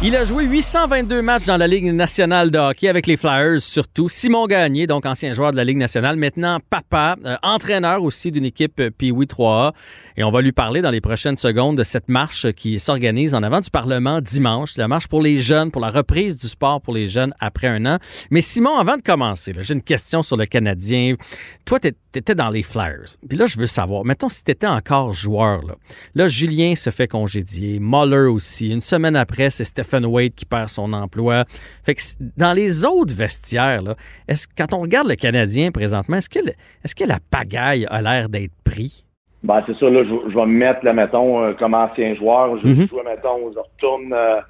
Il a joué 822 matchs dans la Ligue nationale de hockey avec les Flyers surtout. Simon Gagné, donc ancien joueur de la Ligue nationale, maintenant papa, euh, entraîneur aussi d'une équipe euh, Pee-Wee 3A. Et on va lui parler dans les prochaines secondes de cette marche qui s'organise en avant du Parlement dimanche. La marche pour les jeunes, pour la reprise du sport pour les jeunes après un an. Mais Simon, avant de commencer, j'ai une question sur le Canadien. Toi, tu étais dans les Flyers. Puis là, je veux savoir, mettons si tu étais encore joueur. Là. là, Julien se fait congédier, Muller aussi. Une semaine après, c'est Stephen Wade qui perd son emploi. Fait que dans les autres vestiaires, là, est-ce, quand on regarde le Canadien présentement, est-ce que, le- est-ce que la pagaille a l'air d'être pris? Ben, c'est ça, là, je, je vais me mettre, là, mettons, euh, comme ancien joueur. Je Mhm. joue, mettons, je retourne euh,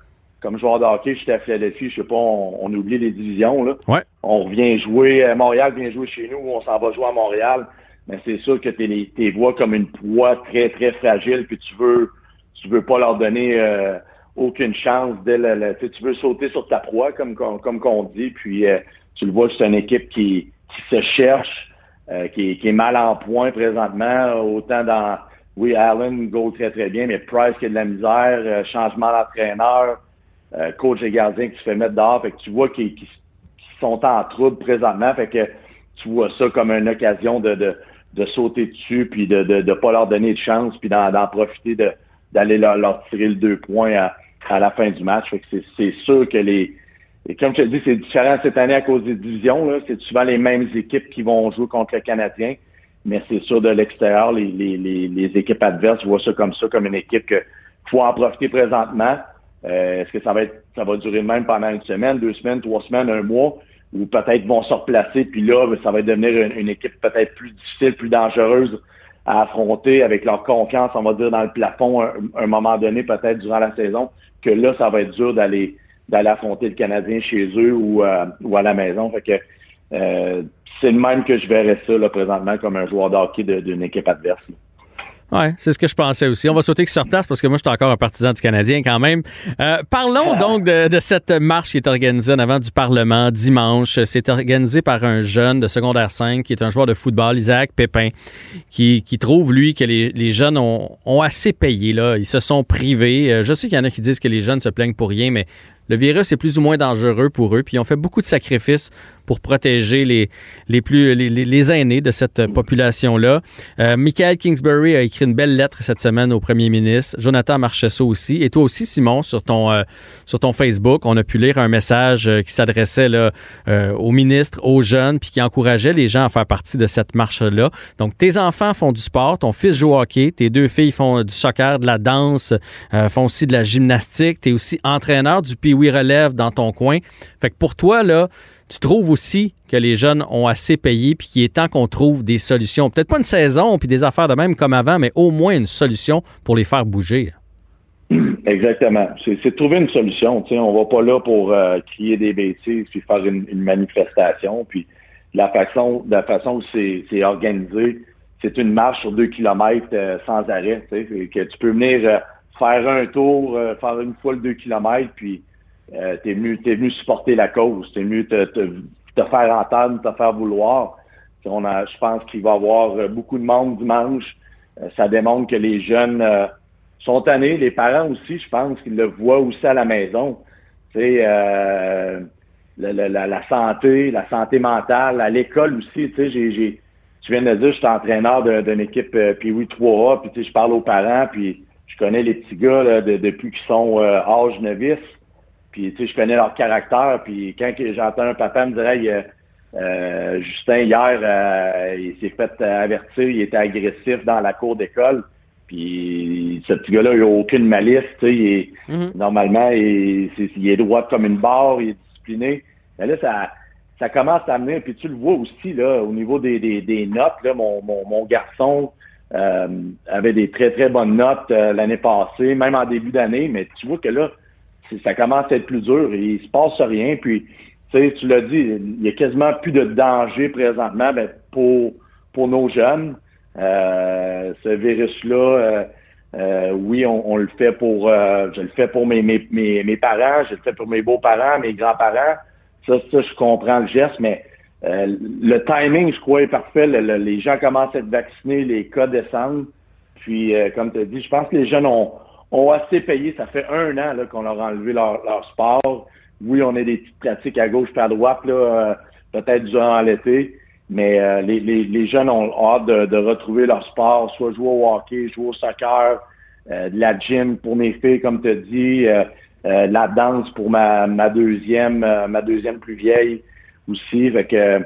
comme joueur de hockey, j'étais à Philadelphie, je sais pas, on, on oublie les divisions, là. Ouais. On revient jouer, à Montréal vient jouer chez nous, on s'en va jouer à Montréal. Mais c'est sûr que tu les vois comme une proie très, très fragile, puis tu veux tu veux pas leur donner euh, aucune chance dès le, le- tu veux sauter sur ta proie, comme, comme, qu'on dit, puis euh, tu le vois, c'est une équipe qui, qui se cherche, euh, qui, qui est mal en point présentement, autant dans oui, Allen go très très bien, mais Price qui a de la misère, euh, changement d'entraîneur, euh, coach et gardien qui se fait mettre dehors, fait que tu vois qu'ils qu'ils sont en trouble présentement, fait que tu vois ça comme une occasion de, de, de sauter dessus, puis de ne de, pas leur donner de chance, puis d'en d'en profiter de d'aller leur, leur tirer le deux points à, à la fin du match. C'est- sûr que les, comme je te dis, c'est différent cette année à cause des divisions. C'est souvent les mêmes équipes qui vont jouer contre le Canadien. Mais c'est sûr, de l'extérieur, les, les, les, les équipes adverses voient ça comme ça, comme une équipe que faut en profiter présentement. Euh, Est-ce que ça va être ça va durer même pendant une semaine, deux semaines, trois semaines, un mois, ou peut-être vont se replacer, puis là, ça va devenir une équipe peut-être plus difficile, plus dangereuse à affronter avec leur confiance, on va dire, dans le plafond un, un moment donné, peut-être durant la saison, que là, ça va être dur d'aller d'aller affronter le Canadien chez eux ou, euh, ou à la maison. Fait que euh, c'est le même que je verrais ça là, présentement comme un joueur de hockey de- d'une équipe adverse. Ouais, c'est ce que je pensais aussi. On va sauter qu'il se replace parce que moi, je suis encore un partisan du Canadien quand même. Euh, parlons donc de, de cette marche qui est organisée en avant du Parlement dimanche. C'est organisé par un jeune de secondaire 5 qui est un joueur de football, Isaac Pépin, qui, qui trouve, lui, que les, les jeunes ont, ont assez payé. Là. Ils se sont privés. Euh, Je sais qu'il y en a qui disent que les jeunes se plaignent pour rien, mais le virus est plus ou moins dangereux pour eux. Puis ils ont fait beaucoup de sacrifices pour protéger les, les, plus, les, les- aînés de cette population-là. Euh, Michael Kingsbury a écrit une belle lettre cette semaine au premier ministre. Jonathan Marchesso aussi. Et toi aussi, Simon, sur ton, euh, sur ton Facebook, on a pu lire un message euh, qui s'adressait là, euh, au ministre, aux jeunes, puis qui encourageait les gens à faire partie de cette marche-là. Donc, tes enfants font du sport, ton fils joue au hockey, tes deux filles font du soccer, de la danse, font aussi de la gymnastique. Tu es aussi entraîneur du Relève dans ton coin. Fait que pour toi, là, tu trouves aussi que les jeunes ont assez payé puis qu'il est temps qu'on trouve des solutions. Peut-être pas une saison puis des affaires de même comme avant, mais au moins une solution pour les faire bouger. Exactement. C'est trouver une solution. Tu sais, on va pas là pour euh, crier des bêtises puis faire une, manifestation. Puis la façon, la façon c'est organisé, c'est une marche sur deux kilomètres euh, sans arrêt. Que tu peux venir euh, faire un tour, faire une fois le deux kilomètres, puis euh, t'es venu, t'es venu supporter la cause. T'es venu te, te, te faire entendre, te faire vouloir. Puis On a, je pense qu'il va y avoir euh, beaucoup de monde dimanche. Euh, ça démontre que les jeunes euh, sont tannés. Les parents aussi, je pense qu'ils le voient aussi à la maison. Tu sais, euh, la, la- la- santé, la santé mentale, à l'école aussi. Tu sais, j'ai, tu viens de dire, je suis entraîneur d'une équipe euh, Pee-Wee 3A, puis tu sais, je parle aux parents, puis je connais les petits gars là, de- depuis qu'ils sont âge novice. Puis, tu sais, je connais leur caractère. Puis, quand j'entends un papa me dire, Hey, euh, euh, Justin, hier, euh, il s'est fait avertir, il était agressif dans la cour d'école. Puis, ce petit gars-là, il n'a aucune malice. Tu sais, il est- Mhm. normalement, il, est droit comme une barre, il est discipliné. Mais là, ça, ça commence à amener, puis tu le vois aussi, là, au niveau des, des, des notes, là, mon, mon, mon garçon euh, avait des très, très bonnes notes euh, l'année passée, même en début d'année, mais tu vois que là, ça commence à être plus dur il se passe rien. Puis, tu l'as dit, il y a quasiment plus de danger présentement ben, pour, pour nos jeunes. Euh, ce virus-là, euh, euh, oui, on, on le fait pour, euh, je le fais pour mes, mes, mes, parents, je le fais pour mes beaux-parents, mes grands-parents. Ça, ça, je comprends le geste, mais le timing, je crois, est parfait. les gens commencent à être vaccinés, les cas descendent. Puis, comme tu as dit, je pense que les jeunes ont, ont assez payé. Ça fait un an qu'on leur a enlevé leur, sport. Oui, on a des petites pratiques à gauche et à droite, là, peut-être durant l'été. Mais euh, les, les, les, jeunes ont, hâte de, de, retrouver leur sport, soit jouer au hockey, jouer au soccer, euh, de la gym pour mes filles, comme tu as dit, euh, la danse pour ma, ma deuxième, ma deuxième plus vieille aussi. Fait que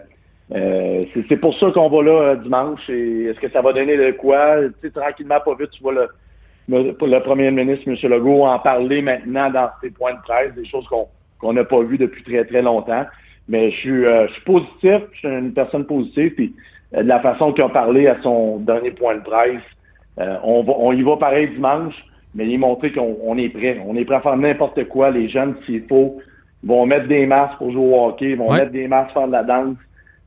c'est pour ça qu'on va là dimanche. Est-ce que ça va donner de quoi? Tu sais, tranquillement, pas vite, tu vois le, le, premier ministre, M. Legault, en parler maintenant dans ses points de presse, des choses qu'on n'a pas vues depuis très, très longtemps. Mais je suis, euh, je suis positif, je suis une personne positive. Puis euh, de la façon qu'il a parlé à son dernier point de presse, euh, on, va, on y va pareil dimanche, mais il montrer qu'on est prêt. On est prêt à faire n'importe quoi. Les jeunes, s'il faut, vont mettre des masques pour jouer au hockey, vont mettre des masques pour faire de la danse.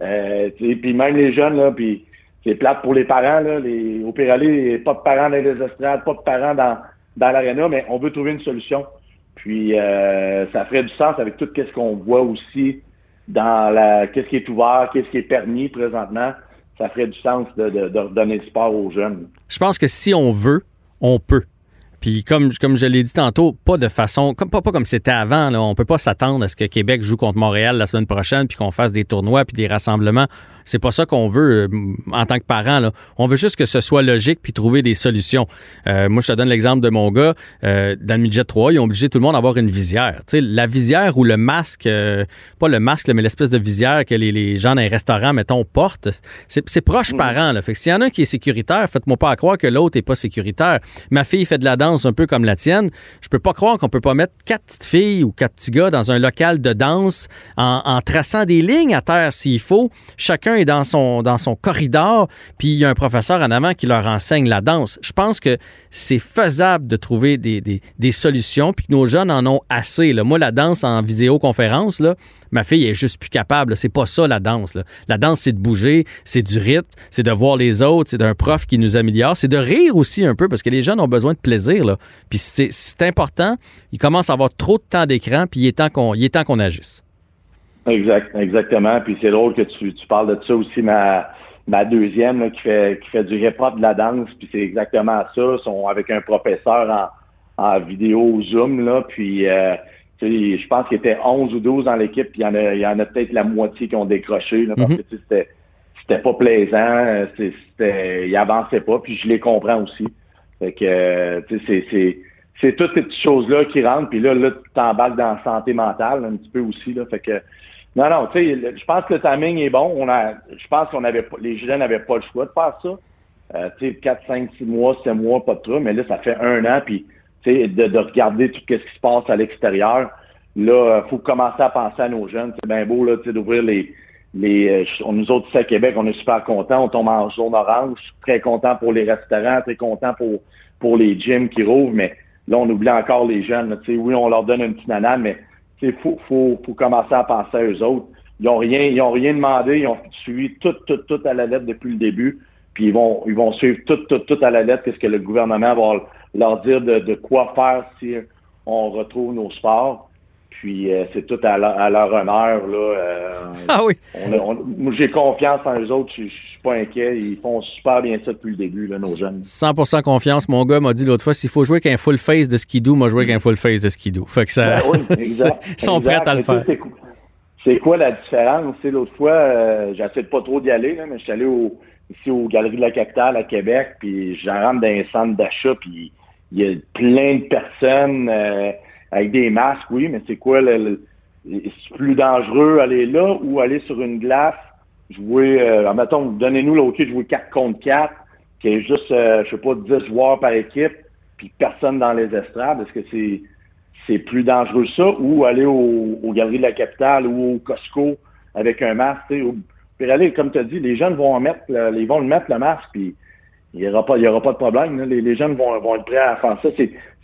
Euh, puis même les jeunes, là, puis c'est plate pour les parents. Là, les, au aller, pas de parents dans les estrades, pas de parents dans, dans l'aréna, mais on veut trouver une solution. Puis ça ferait du sens avec tout ce qu'on voit aussi dans la qu'est-ce qui est ouvert, qu'est-ce qui est permis présentement, ça ferait du sens de, redonner le sport aux jeunes. Je pense que si on veut, on peut. Puis comme, comme je l'ai dit tantôt, pas de façon, comme, pas, pas comme c'était avant. Là. On peut pas s'attendre à ce que Québec joue contre Montréal la semaine prochaine, puis qu'on fasse des tournois, puis des rassemblements. C'est pas ça qu'on veut euh, en tant que parent. Là. On veut juste que ce soit logique puis trouver des solutions. Euh, moi, je te donne l'exemple de mon gars. Euh, dans le midget 3, ils ont obligé tout le monde à avoir une visière. Tu sais, la visière ou le masque, euh, pas le masque, mais l'espèce de visière que les, les, gens dans les restaurants, mettons, portent, c'est proche mmh. parent. Là. Fait que s'il y en a un qui est sécuritaire, faites-moi pas croire que l'autre est pas sécuritaire. Ma fille fait de la danse un peu comme la tienne. Je peux pas croire qu'on peut pas mettre quatre petites filles ou quatre petits gars dans un local de danse en, en traçant des lignes à terre s'il faut. Chacun est dans son, dans son corridor, puis il y a un professeur en avant qui leur enseigne la danse. Je pense que c'est faisable de trouver des, des, solutions, puis que nos jeunes en ont assez. Là. Moi, la danse en visioconférence, là, ma fille est juste plus capable. C'est pas ça la danse. La danse, c'est de bouger, c'est du rythme, c'est de voir les autres, c'est d'un prof qui nous améliore, c'est de rire aussi un peu parce que les jeunes ont besoin de plaisir. Là. Puis c'est important. Ils commencent à avoir trop de temps d'écran, puis il est temps qu'on qu'on agisse. Exact, exactement. Puis c'est drôle que tu, tu parles de ça aussi, ma, ma deuxième qui fait qui fait du réport de la danse, puis c'est exactement ça. Ils sont avec un professeur en, en vidéo Zoom, là, puis euh, je pense qu'il était 11 ou 12 dans l'équipe, puis il y en a, il y en a peut-être la moitié qui ont décroché, là, parce mm-hmm. que c'était c'était pas plaisant, c'était, il avançait pas, puis je les comprends aussi. Fait que, c'est, c'est, c'est toutes ces petites choses-là qui rentrent, puis là, là, tu t'emballes dans la santé mentale un petit peu aussi, là. Fait que, non, non, tu sais, je pense que le timing est bon. On a, je pense qu'on avait les jeunes n'avaient pas le choix de faire ça. Euh, tu sais, 4, 5, 6 mois, 7 mois, pas de truc, mais là, ça fait un an, puis tu sais, de, de, regarder tout ce qui se passe à l'extérieur. Là, il faut commencer à penser à nos jeunes. C'est bien beau, là, tu sais, d'ouvrir les, les, euh, nous autres ici à Québec, on est super contents. On tombe en zone orange. Très content pour les restaurants, très content pour, pour les gyms qui rouvrent, mais là, on oublie encore les jeunes. Tu sais, oui, on leur donne un petit nanane, mais il faut, faut, faut, commencer à penser à eux autres. Ils n'ont rien, ils ont rien demandé, ils ont suivi tout, tout, tout à la lettre depuis le début. Puis ils vont, ils vont suivre tout, tout, tout à la lettre qu'est-ce que le gouvernement va leur dire de, de quoi faire si on retrouve nos sports. Puis euh, c'est tout à, leur, honneur. Là, euh, ah oui. j'ai confiance en eux autres. Je ne suis pas inquiet. Ils font super bien ça depuis le début, là, nos jeunes. 100% confiance. Mon gars m'a dit l'autre fois s'il faut jouer qu'un full face de skidoo, moi jouer avec un full face de skidoo. Fait que ça. Ben ils sont prêts à le faire. C'est quoi la différence? L'autre fois, euh, j'essaie de pas trop d'y aller, mais je suis allé au, ici aux Galeries de la Capitale à Québec, puis j'en rentre dans un centre d'achat, puis il y a plein de personnes. Euh, avec des masques, oui, mais c'est quoi le, c'est plus dangereux aller là ou aller sur une glace, jouer, euh, mettons, donnez-nous l'OK de jouer 4 contre 4, qui est juste, euh, je sais pas, 10 joueurs par équipe, puis personne dans les estrades. Est-ce que c'est c'est plus dangereux ça ou aller au, aux Galeries de la Capitale ou au Costco avec un masque, puis aller, comme tu as dit, les jeunes vont mettre, ils vont le mettre le masque, puis il n'y aura aura pas de problème. Les, les, jeunes vont, vont être prêts à faire ça.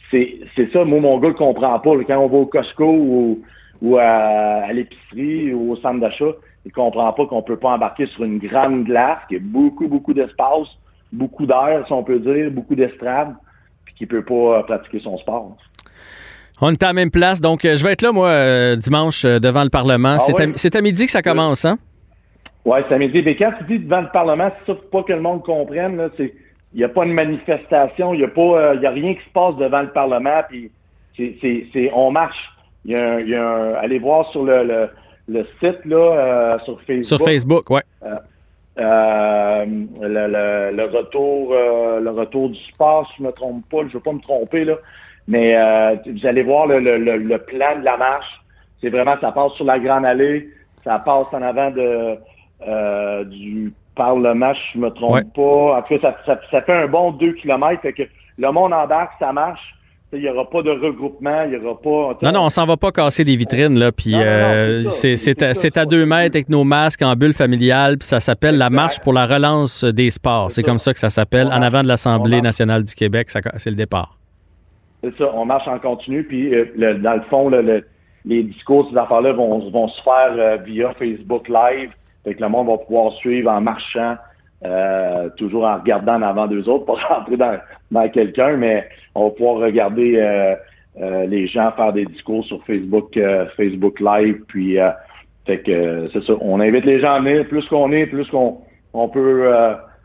C'est, c'est, ça, moi, mon gars, ne comprend pas. Quand on va au Costco ou, ou à, l'épicerie ou au centre d'achat, il ne comprend pas qu'on peut pas embarquer sur une grande glace, qui a beaucoup, beaucoup d'espace, beaucoup d'air, si on peut dire, beaucoup d'estrade, puis qui peut pas pratiquer son sport. On est à la même place, donc euh, je vais être là, moi, euh, dimanche, euh, devant le Parlement. Ah c'est, à, midi que ça commence, hein? Oui, ça m'a dit, mais quand tu dis devant le Parlement, c'est ça, faut pas que le monde comprenne, c'est, il n'y a pas de manifestation, il n'y a pas, euh, il y a rien qui se passe devant le Parlement, puis c'est, c'est, c'est on marche. Il y a un, il y a un, allez voir sur le, le, le site, là, euh, sur Facebook. Sur Facebook, ouais. Euh, euh, le, le, le, retour, euh, le retour du sport, si je me trompe pas, je veux pas me tromper, là. Mais euh, vous allez voir le, le, le, plan de la marche. C'est vraiment, ça passe sur la Grande Allée, ça passe en avant de euh, du Parlement, je me trompe Ouais. pas. En tout cas, ça, ça, ça fait un bon deux kilomètres. Fait que le monde embarque, ça marche. Il n'y aura pas de regroupement, il n'y aura pas. Non, non, on s'en va pas casser des vitrines, là. Puis euh, c'est à, deux mètres avec nos masques en bulle familiale. Puis ça s'appelle la marche pour la relance des sports. C'est comme ça que ça s'appelle. En avant de l'Assemblée nationale du Québec, c'est le départ. C'est ça, on marche en continu, puis euh, le- dans le fond, le- le- les discours, ces affaires-là vont, vont se faire euh, via Facebook Live. Fait que le monde va pouvoir suivre en marchant, euh, toujours en regardant en avant d'eux autres, pas rentrer dans, dans quelqu'un, mais on va pouvoir regarder euh, euh, les gens faire des discours sur Facebook, euh, Facebook Live, puis euh, fait que euh, c'est ça. On invite les gens à venir. Plus qu'on est, plus qu'on on peut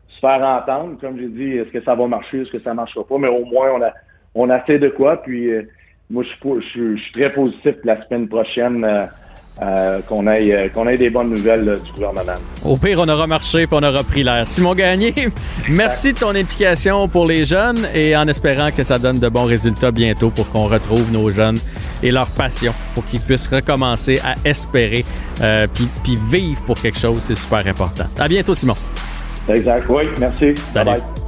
se faire entendre. Comme j'ai dit, est-ce que ça va marcher, est-ce que ça marchera pas, mais au moins on a on a fait de quoi. Puis moi, je je, je suis très positif la semaine prochaine euh, qu'on ait euh, qu'on ait des bonnes nouvelles euh, du gouvernement. Au pire, on aura marché puis on aura pris l'air. Simon Gagné, merci de ton implication pour les jeunes et en espérant que ça donne de bons résultats bientôt pour qu'on retrouve nos jeunes et leur passion pour qu'ils puissent recommencer à espérer euh, puis, puis vivre pour quelque chose. C'est super important. À bientôt, Simon. Exact. Oui, merci. Salut. Bye bye.